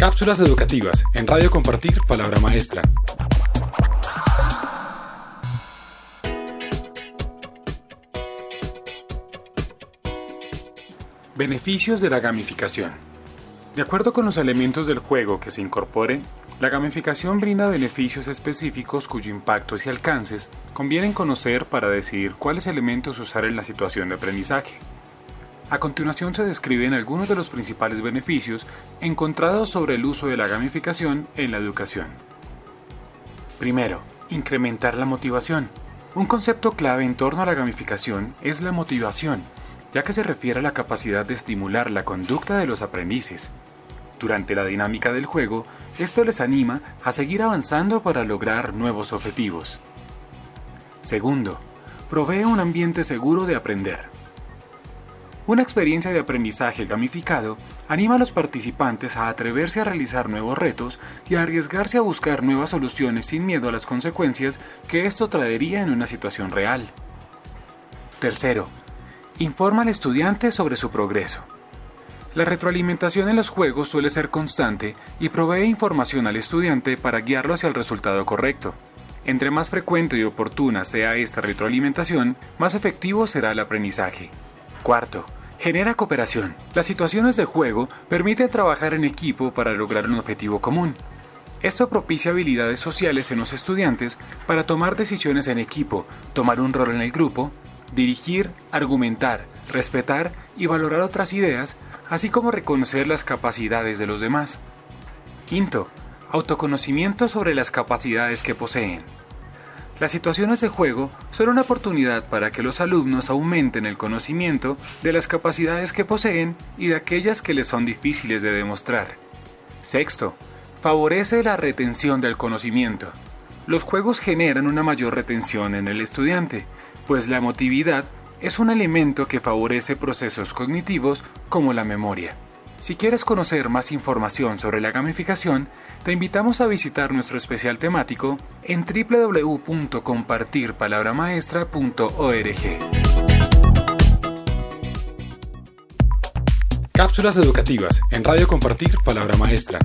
Cápsulas educativas en Radio Compartir Palabra Maestra. Beneficios de la gamificación. De acuerdo con los elementos del juego que se incorporen, la gamificación brinda beneficios específicos cuyo impactos y alcances convienen conocer para decidir cuáles elementos usar en la situación de aprendizaje. A continuación se describen algunos de los principales beneficios encontrados sobre el uso de la gamificación en la educación. Primero, incrementar la motivación. Un concepto clave en torno a la gamificación es la motivación, ya que se refiere a la capacidad de estimular la conducta de los aprendices. Durante la dinámica del juego, esto les anima a seguir avanzando para lograr nuevos objetivos. Segundo, provee un ambiente seguro de aprender. Una experiencia de aprendizaje gamificado anima a los participantes a atreverse a realizar nuevos retos y a arriesgarse a buscar nuevas soluciones sin miedo a las consecuencias que esto traería en una situación real. Tercero, informa al estudiante sobre su progreso. La retroalimentación en los juegos suele ser constante y provee información al estudiante para guiarlo hacia el resultado correcto. Entre más frecuente y oportuna sea esta retroalimentación, más efectivo será el aprendizaje. Cuarto, Genera cooperación. Las situaciones de juego permiten trabajar en equipo para lograr un objetivo común. Esto propicia habilidades sociales en los estudiantes para tomar decisiones en equipo, tomar un rol en el grupo, dirigir, argumentar, respetar y valorar otras ideas, así como reconocer las capacidades de los demás. Quinto, autoconocimiento sobre las capacidades que poseen. Las situaciones de juego son una oportunidad para que los alumnos aumenten el conocimiento de las capacidades que poseen y de aquellas que les son difíciles de demostrar. Sexto, favorece la retención del conocimiento. Los juegos generan una mayor retención en el estudiante, pues la emotividad es un elemento que favorece procesos cognitivos como la memoria. Si quieres conocer más información sobre la gamificación, te invitamos a visitar nuestro especial temático en www.compartirpalabramaestra.org. Cápsulas educativas en Radio Compartir Palabra Maestra.